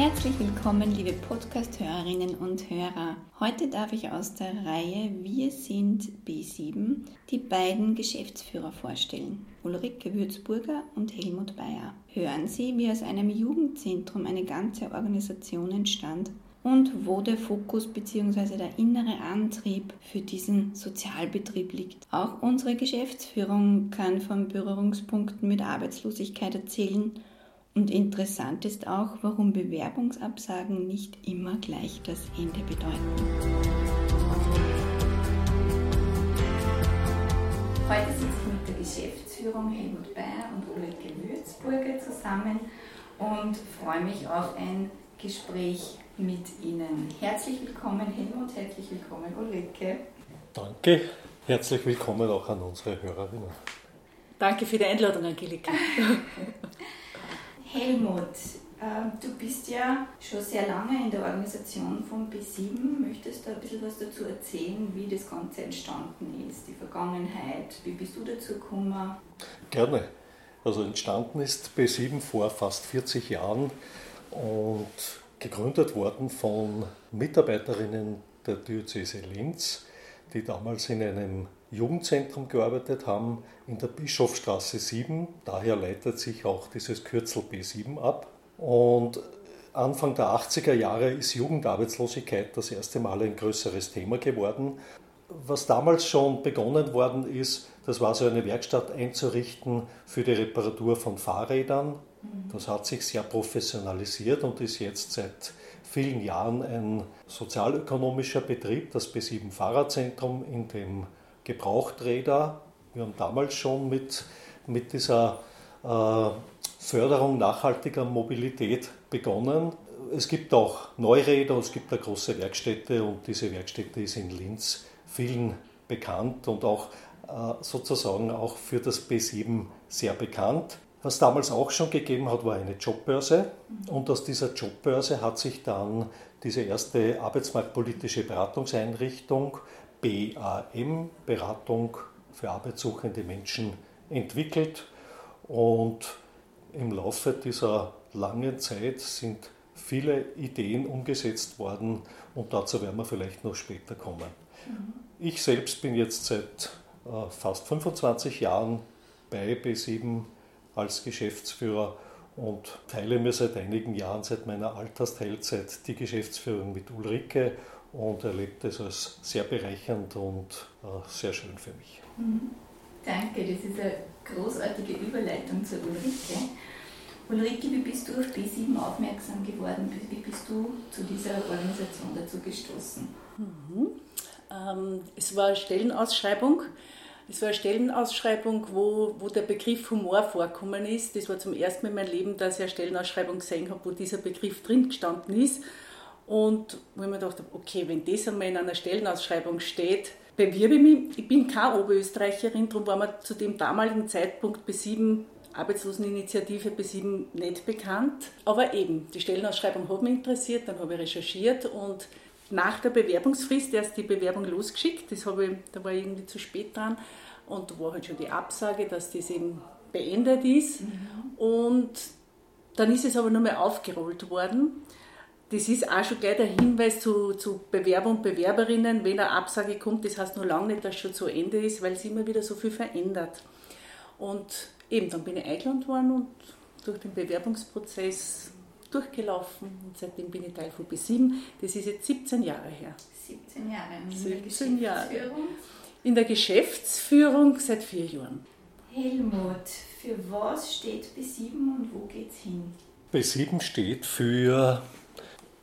Herzlich willkommen, liebe Podcast-Hörerinnen und Hörer. Heute darf ich aus der Reihe Wir sind B7 die beiden Geschäftsführer vorstellen, Ulrike Würzburger und Helmut Bayer. Hören Sie, wie aus einem Jugendzentrum eine ganze Organisation entstand und wo der Fokus bzw. der innere Antrieb für diesen Sozialbetrieb liegt. Auch unsere Geschäftsführung kann von Berührungspunkten mit Arbeitslosigkeit erzählen und interessant ist auch, warum Bewerbungsabsagen nicht immer gleich das Ende bedeuten. Heute sitze ich mit der Geschäftsführung Helmut Bayer und Ulrike Würzburger zusammen und freue mich auf ein Gespräch mit Ihnen. Herzlich willkommen Helmut, herzlich willkommen Ulrike. Danke, herzlich willkommen auch an unsere Hörerinnen. Danke für die Einladung, Angelika. Helmut, ähm, du bist ja schon sehr lange in der Organisation von B7. Möchtest du ein bisschen was dazu erzählen, wie das Ganze entstanden ist, die Vergangenheit? Wie bist du dazu gekommen? Gerne. Also entstanden ist B7 vor fast 40 Jahren und gegründet worden von Mitarbeiterinnen der Diözese Linz, die damals in einem Jugendzentrum gearbeitet haben, in der Bischofstraße 7. Daher leitet sich auch dieses Kürzel B7 ab. Und Anfang der 80er Jahre ist Jugendarbeitslosigkeit das erste Mal ein größeres Thema geworden. Was damals schon begonnen worden ist, das war so eine Werkstatt einzurichten für die Reparatur von Fahrrädern. Das hat sich sehr professionalisiert und ist jetzt seit vielen Jahren ein sozialökonomischer Betrieb, das B7 Fahrradzentrum, in dem Gebrauchträder. Wir haben damals schon mit, mit dieser äh, Förderung nachhaltiger Mobilität begonnen. Es gibt auch Neuräder, es gibt eine große Werkstätte und diese Werkstätte ist in Linz vielen bekannt und auch äh, sozusagen auch für das B7 sehr bekannt. Was damals auch schon gegeben hat, war eine Jobbörse und aus dieser Jobbörse hat sich dann diese erste arbeitsmarktpolitische Beratungseinrichtung BAM, Beratung für arbeitssuchende Menschen, entwickelt. Und im Laufe dieser langen Zeit sind viele Ideen umgesetzt worden und dazu werden wir vielleicht noch später kommen. Mhm. Ich selbst bin jetzt seit äh, fast 25 Jahren bei B7 als Geschäftsführer und teile mir seit einigen Jahren, seit meiner Altersteilzeit, die Geschäftsführung mit Ulrike und erlebt es als sehr bereichernd und äh, sehr schön für mich. Mhm. Danke, das ist eine großartige Überleitung zur Ulrike. Ulrike, wie bist du auf B7 aufmerksam geworden? Wie bist du zu dieser Organisation dazu gestoßen? Mhm. Ähm, es war eine Stellenausschreibung. Es war eine Stellenausschreibung, wo, wo der Begriff Humor vorkommen ist. Das war zum ersten Mal in meinem Leben, dass ich eine Stellenausschreibung gesehen habe, wo dieser Begriff drin gestanden ist. Und wo ich mir gedacht habe, okay, wenn das einmal in einer Stellenausschreibung steht, bewirbe ich mich. Ich bin keine Oberösterreicherin, darum war mir zu dem damaligen Zeitpunkt B7 Arbeitsloseninitiative B7 nicht bekannt. Aber eben, die Stellenausschreibung hat mich interessiert, dann habe ich recherchiert und nach der Bewerbungsfrist erst die Bewerbung losgeschickt. Das habe ich, da war ich irgendwie zu spät dran. Und da war halt schon die Absage, dass das eben beendet ist. Mhm. Und dann ist es aber nochmal aufgerollt worden das ist auch schon gleich der Hinweis zu, zu Bewerber und Bewerberinnen, wenn eine Absage kommt, das heißt noch lange nicht, dass es schon zu Ende ist, weil sich immer wieder so viel verändert. Und eben, dann bin ich eingeladen worden und durch den Bewerbungsprozess durchgelaufen und seitdem bin ich Teil von B7. Das ist jetzt 17 Jahre her. 17 Jahre. In 17 Jahre. In der Geschäftsführung seit vier Jahren. Helmut, für was steht B7 und wo geht's hin? B7 steht für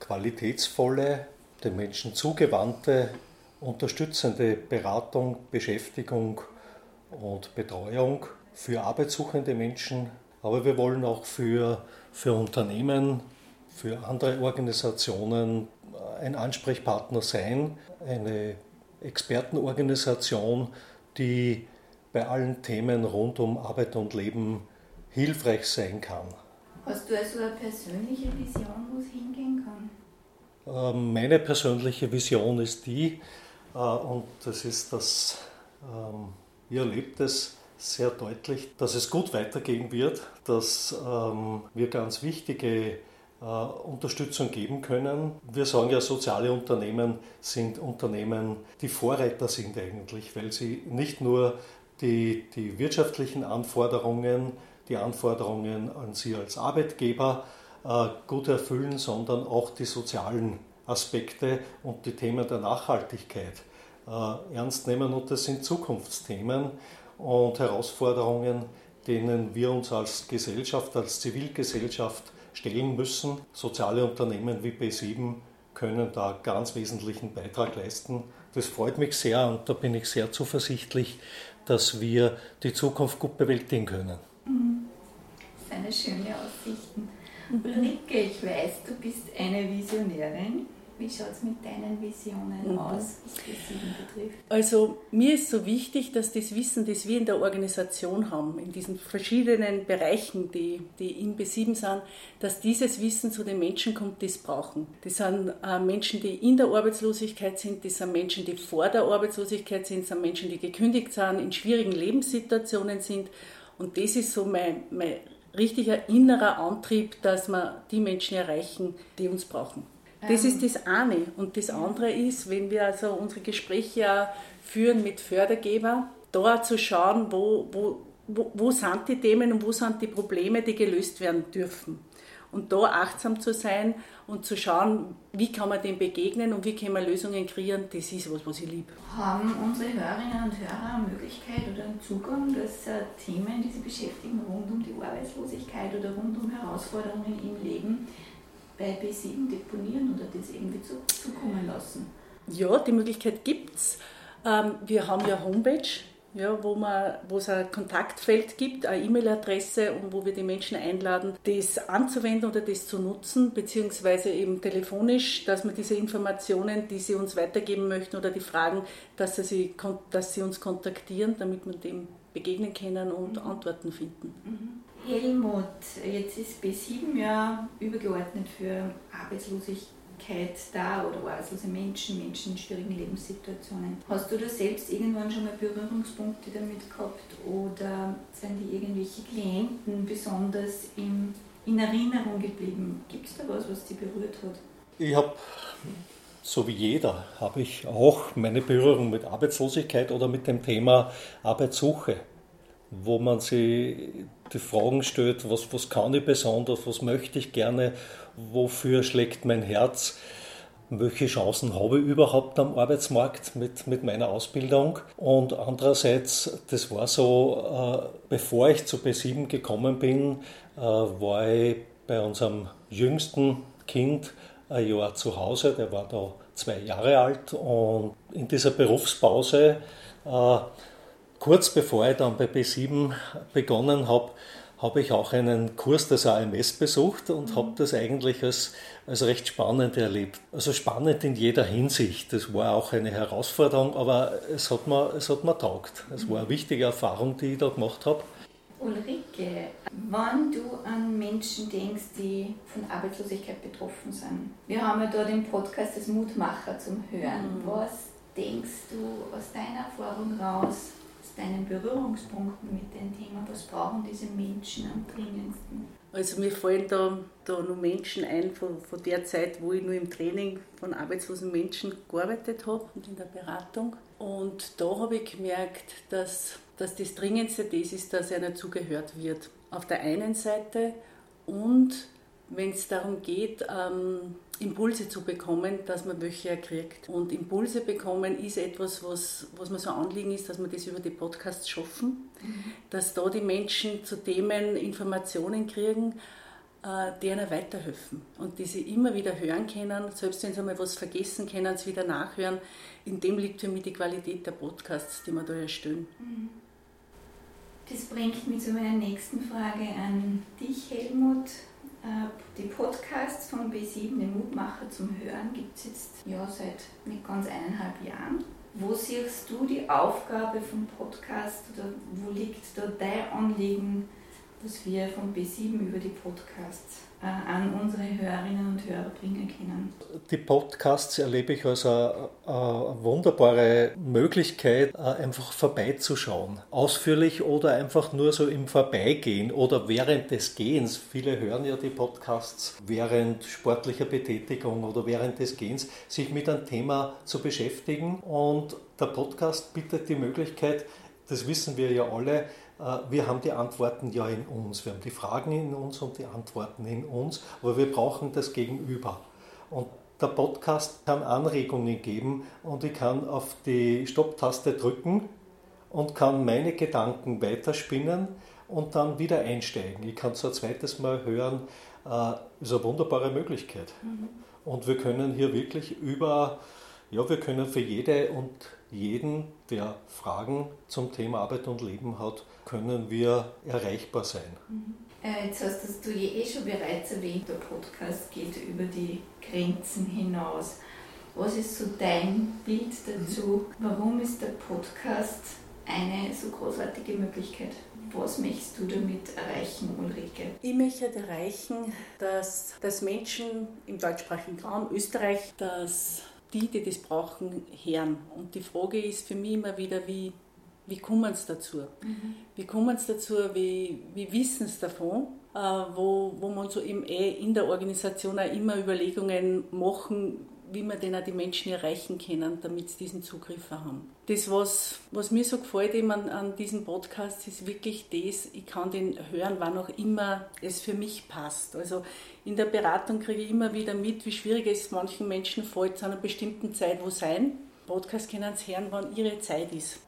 qualitätsvolle, den Menschen zugewandte unterstützende Beratung, Beschäftigung und Betreuung für arbeitssuchende Menschen, aber wir wollen auch für, für Unternehmen, für andere Organisationen ein Ansprechpartner sein, eine Expertenorganisation, die bei allen Themen rund um Arbeit und Leben hilfreich sein kann. Hast du also eine persönliche Vision, wo es? Ähm, meine persönliche Vision ist die, äh, und das ist das, ähm, ihr erlebt es sehr deutlich, dass es gut weitergehen wird, dass ähm, wir ganz wichtige äh, Unterstützung geben können. Wir sagen ja, soziale Unternehmen sind Unternehmen, die Vorreiter sind eigentlich, weil sie nicht nur die, die wirtschaftlichen Anforderungen, die Anforderungen an Sie als Arbeitgeber gut erfüllen, sondern auch die sozialen Aspekte und die Themen der Nachhaltigkeit äh, ernst nehmen. Und das sind Zukunftsthemen und Herausforderungen, denen wir uns als Gesellschaft, als Zivilgesellschaft stellen müssen. Soziale Unternehmen wie B7 können da ganz wesentlichen Beitrag leisten. Das freut mich sehr und da bin ich sehr zuversichtlich, dass wir die Zukunft gut bewältigen können. Mhm. Das sind schöne Aussichten. Ulrike, ich weiß, du bist eine Visionärin. Wie schaut es mit deinen Visionen mhm. aus, was das betrifft? Also mir ist so wichtig, dass das Wissen, das wir in der Organisation haben, in diesen verschiedenen Bereichen, die, die in B7 sind, dass dieses Wissen zu den Menschen kommt, die es brauchen. Das sind äh, Menschen, die in der Arbeitslosigkeit sind, das sind Menschen, die vor der Arbeitslosigkeit sind, das sind Menschen, die gekündigt sind, in schwierigen Lebenssituationen sind. Und das ist so mein, mein richtiger innerer Antrieb, dass wir die Menschen erreichen, die uns brauchen. Das ist das eine. Und das andere ist, wenn wir also unsere Gespräche führen mit Fördergeber, da zu schauen, wo, wo, wo, wo sind die Themen und wo sind die Probleme, die gelöst werden dürfen. Und da achtsam zu sein und zu schauen, wie kann man dem begegnen und wie kann man Lösungen kreieren, das ist was, was ich liebe. Haben unsere Hörerinnen und Hörer eine Möglichkeit oder einen Zugang, dass äh, Themen, die sie beschäftigen, rund um die Arbeitslosigkeit oder rund um Herausforderungen im Leben, bei B7 deponieren oder das irgendwie zu, zukommen lassen? Ja, die Möglichkeit gibt es. Ähm, wir haben ja Homepage, ja, wo, man, wo es ein Kontaktfeld gibt, eine E-Mail-Adresse und wo wir die Menschen einladen, das anzuwenden oder das zu nutzen, beziehungsweise eben telefonisch, dass wir diese Informationen, die sie uns weitergeben möchten oder die Fragen, dass sie, dass sie uns kontaktieren, damit wir dem begegnen können und mhm. Antworten finden. Mhm. Helmut, jetzt ist B7 ja übergeordnet für Arbeitslosigkeit da oder arbeitslose Menschen, Menschen in schwierigen Lebenssituationen. Hast du da selbst irgendwann schon mal Berührungspunkte damit gehabt oder sind die irgendwelche Klienten besonders in, in Erinnerung geblieben? Gibt es da was, was dich berührt hat? Ich habe so wie jeder habe ich auch meine Berührung mit Arbeitslosigkeit oder mit dem Thema Arbeitssuche wo man sich die Fragen stellt, was, was kann ich besonders, was möchte ich gerne, wofür schlägt mein Herz, welche Chancen habe ich überhaupt am Arbeitsmarkt mit, mit meiner Ausbildung. Und andererseits, das war so, äh, bevor ich zu B7 gekommen bin, äh, war ich bei unserem jüngsten Kind ein Jahr zu Hause, der war da zwei Jahre alt und in dieser Berufspause äh, kurz bevor ich dann bei B7 begonnen habe, habe ich auch einen Kurs des AMS besucht und habe das eigentlich als, als recht spannend erlebt. Also spannend in jeder Hinsicht. Das war auch eine Herausforderung, aber es hat mir, es hat mir taugt. Es war eine wichtige Erfahrung, die ich da gemacht habe. Ulrike, wenn du an Menschen denkst, die von Arbeitslosigkeit betroffen sind, wir haben ja da den Podcast des Mutmacher zum Hören. Mhm. Was denkst du aus deiner Erfahrung raus, deinen Berührungspunkten mit dem Thema? Was brauchen diese Menschen am dringendsten? Also mir fallen da, da nur Menschen ein von, von der Zeit, wo ich nur im Training von arbeitslosen Menschen gearbeitet habe und in der Beratung. Und da habe ich gemerkt, dass, dass das Dringendste das ist, dass einer zugehört wird. Auf der einen Seite und wenn es darum geht, ähm, Impulse zu bekommen, dass man welche kriegt. Und Impulse bekommen ist etwas, was, was mir so anliegen ist, dass wir das über die Podcasts schaffen, mhm. dass da die Menschen zu Themen Informationen kriegen, äh, die ihnen weiterhelfen und die sie immer wieder hören können, selbst wenn sie einmal was vergessen, können sie wieder nachhören. In dem liegt für mich die Qualität der Podcasts, die wir da erstellen. Mhm. Das bringt mich zu meiner nächsten Frage an dich, Helmut. Äh, die Podcasts von B7, den Mutmacher zum Hören, gibt es jetzt ja, seit nicht ganz eineinhalb Jahren. Wo siehst du die Aufgabe vom Podcast oder wo liegt da dein Anliegen, was wir von B7 über die Podcasts äh, an unsere Hörerinnen und Hörer bringen können. Die Podcasts erlebe ich als eine, eine wunderbare Möglichkeit, äh, einfach vorbeizuschauen. Ausführlich oder einfach nur so im Vorbeigehen oder während des Gehens. Viele hören ja die Podcasts während sportlicher Betätigung oder während des Gehens, sich mit einem Thema zu beschäftigen. Und der Podcast bietet die Möglichkeit, das wissen wir ja alle, äh, wir haben die Antworten ja in uns. Wir haben die Fragen in uns und die Antworten in uns, aber wir brauchen das Gegenüber. Und der Podcast kann Anregungen geben und ich kann auf die Stopptaste drücken und kann meine Gedanken weiterspinnen und dann wieder einsteigen. Ich kann es ein zweites Mal hören. Das äh, ist eine wunderbare Möglichkeit. Mhm. Und wir können hier wirklich über, ja, wir können für jede und jeden, der Fragen zum Thema Arbeit und Leben hat, können wir erreichbar sein. Mhm. Äh, jetzt hast du eh schon bereits erwähnt, der Podcast geht über die Grenzen hinaus. Was ist so dein Bild dazu? Warum ist der Podcast eine so großartige Möglichkeit? Was möchtest du damit erreichen, Ulrike? Ich möchte erreichen, dass, dass Menschen im deutschsprachigen Raum Österreich, dass die, die das brauchen, hören. Und die Frage ist für mich immer wieder, wie wie kommen sie dazu? Mhm. Wie kommen sie dazu? Wie, wie wissen sie davon? Äh, wo, wo man so eben eh in der Organisation auch immer Überlegungen machen, wie wir denn auch die Menschen erreichen können, damit sie diesen Zugriff haben. Das, was, was mir so gefällt eben an, an diesem Podcast, ist wirklich das, ich kann den hören, wann auch immer es für mich passt. Also in der Beratung kriege ich immer wieder mit, wie schwierig es manchen Menschen fällt, zu einer bestimmten Zeit wo sein. Podcast können sie hören, wann ihre Zeit ist.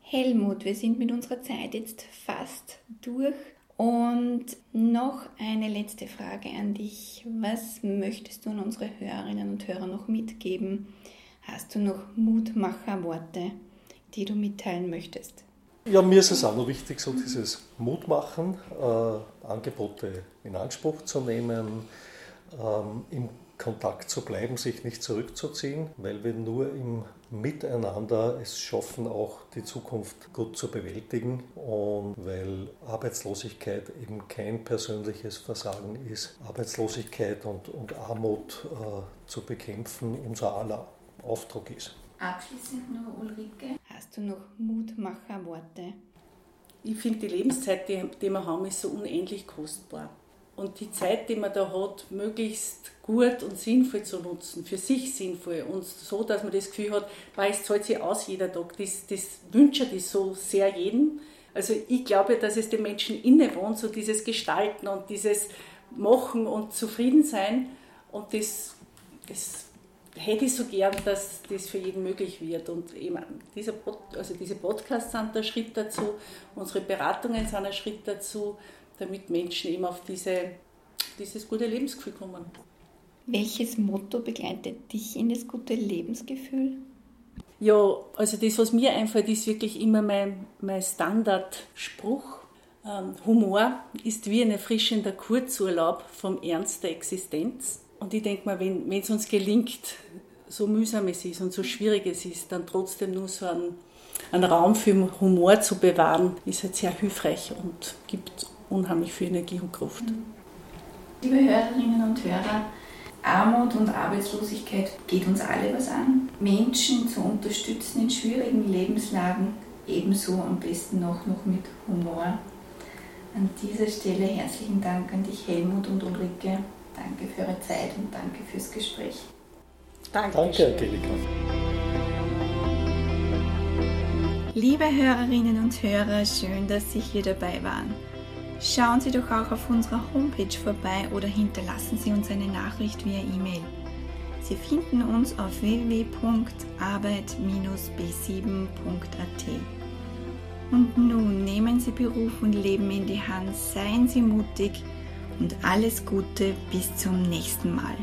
Helmut, wir sind mit unserer Zeit jetzt fast durch. Und noch eine letzte Frage an dich. Was möchtest du an unsere Hörerinnen und Hörer noch mitgeben? Hast du noch Mutmacherworte, die du mitteilen möchtest? Ja, mir ist es auch noch wichtig, so dieses Mutmachen, äh, Angebote in Anspruch zu nehmen, ähm, im Kontakt zu bleiben, sich nicht zurückzuziehen, weil wir nur im Miteinander es schaffen, auch die Zukunft gut zu bewältigen und weil Arbeitslosigkeit eben kein persönliches Versagen ist. Arbeitslosigkeit und, und Armut äh, zu bekämpfen unser aller Auftrag ist. Abschließend nur Ulrike, hast du noch Mutmacherworte? Ich finde, die Lebenszeit, die, die wir haben, ist so unendlich kostbar und die Zeit, die man da hat, möglichst gut und sinnvoll zu nutzen, für sich sinnvoll und so, dass man das Gefühl hat, es zahlt sich aus jeder Tag. Das, das wünsche ich so sehr jedem. Also ich glaube, dass es den Menschen innewohnt, so dieses Gestalten und dieses Machen und Zufriedensein und das, das hätte ich so gern, dass das für jeden möglich wird. Und eben dieser Pod, also diese Podcasts sind der Schritt dazu, unsere Beratungen sind ein Schritt dazu damit Menschen eben auf diese, dieses gute Lebensgefühl kommen. Welches Motto begleitet dich in das gute Lebensgefühl? Ja, also das, was mir einfällt, ist wirklich immer mein, mein Standardspruch. Ähm, Humor ist wie ein erfrischender Kurzurlaub vom Ernst der Existenz. Und ich denke mal, wenn es uns gelingt, so mühsam es ist und so schwierig es ist, dann trotzdem nur so einen, einen Raum für Humor zu bewahren, ist halt sehr hilfreich und gibt unheimlich viel Energie und Kraft. Liebe Hörerinnen und Hörer, Armut und Arbeitslosigkeit geht uns alle was an. Menschen zu unterstützen in schwierigen Lebenslagen, ebenso am besten noch, noch mit Humor. An dieser Stelle herzlichen Dank an dich, Helmut und Ulrike. Danke für eure Zeit und danke fürs Gespräch. Danke, danke Angelika. Liebe Hörerinnen und Hörer, schön, dass Sie hier dabei waren. Schauen Sie doch auch auf unserer Homepage vorbei oder hinterlassen Sie uns eine Nachricht via E-Mail. Sie finden uns auf www.arbeit-b7.at. Und nun nehmen Sie Beruf und Leben in die Hand, seien Sie mutig und alles Gute bis zum nächsten Mal.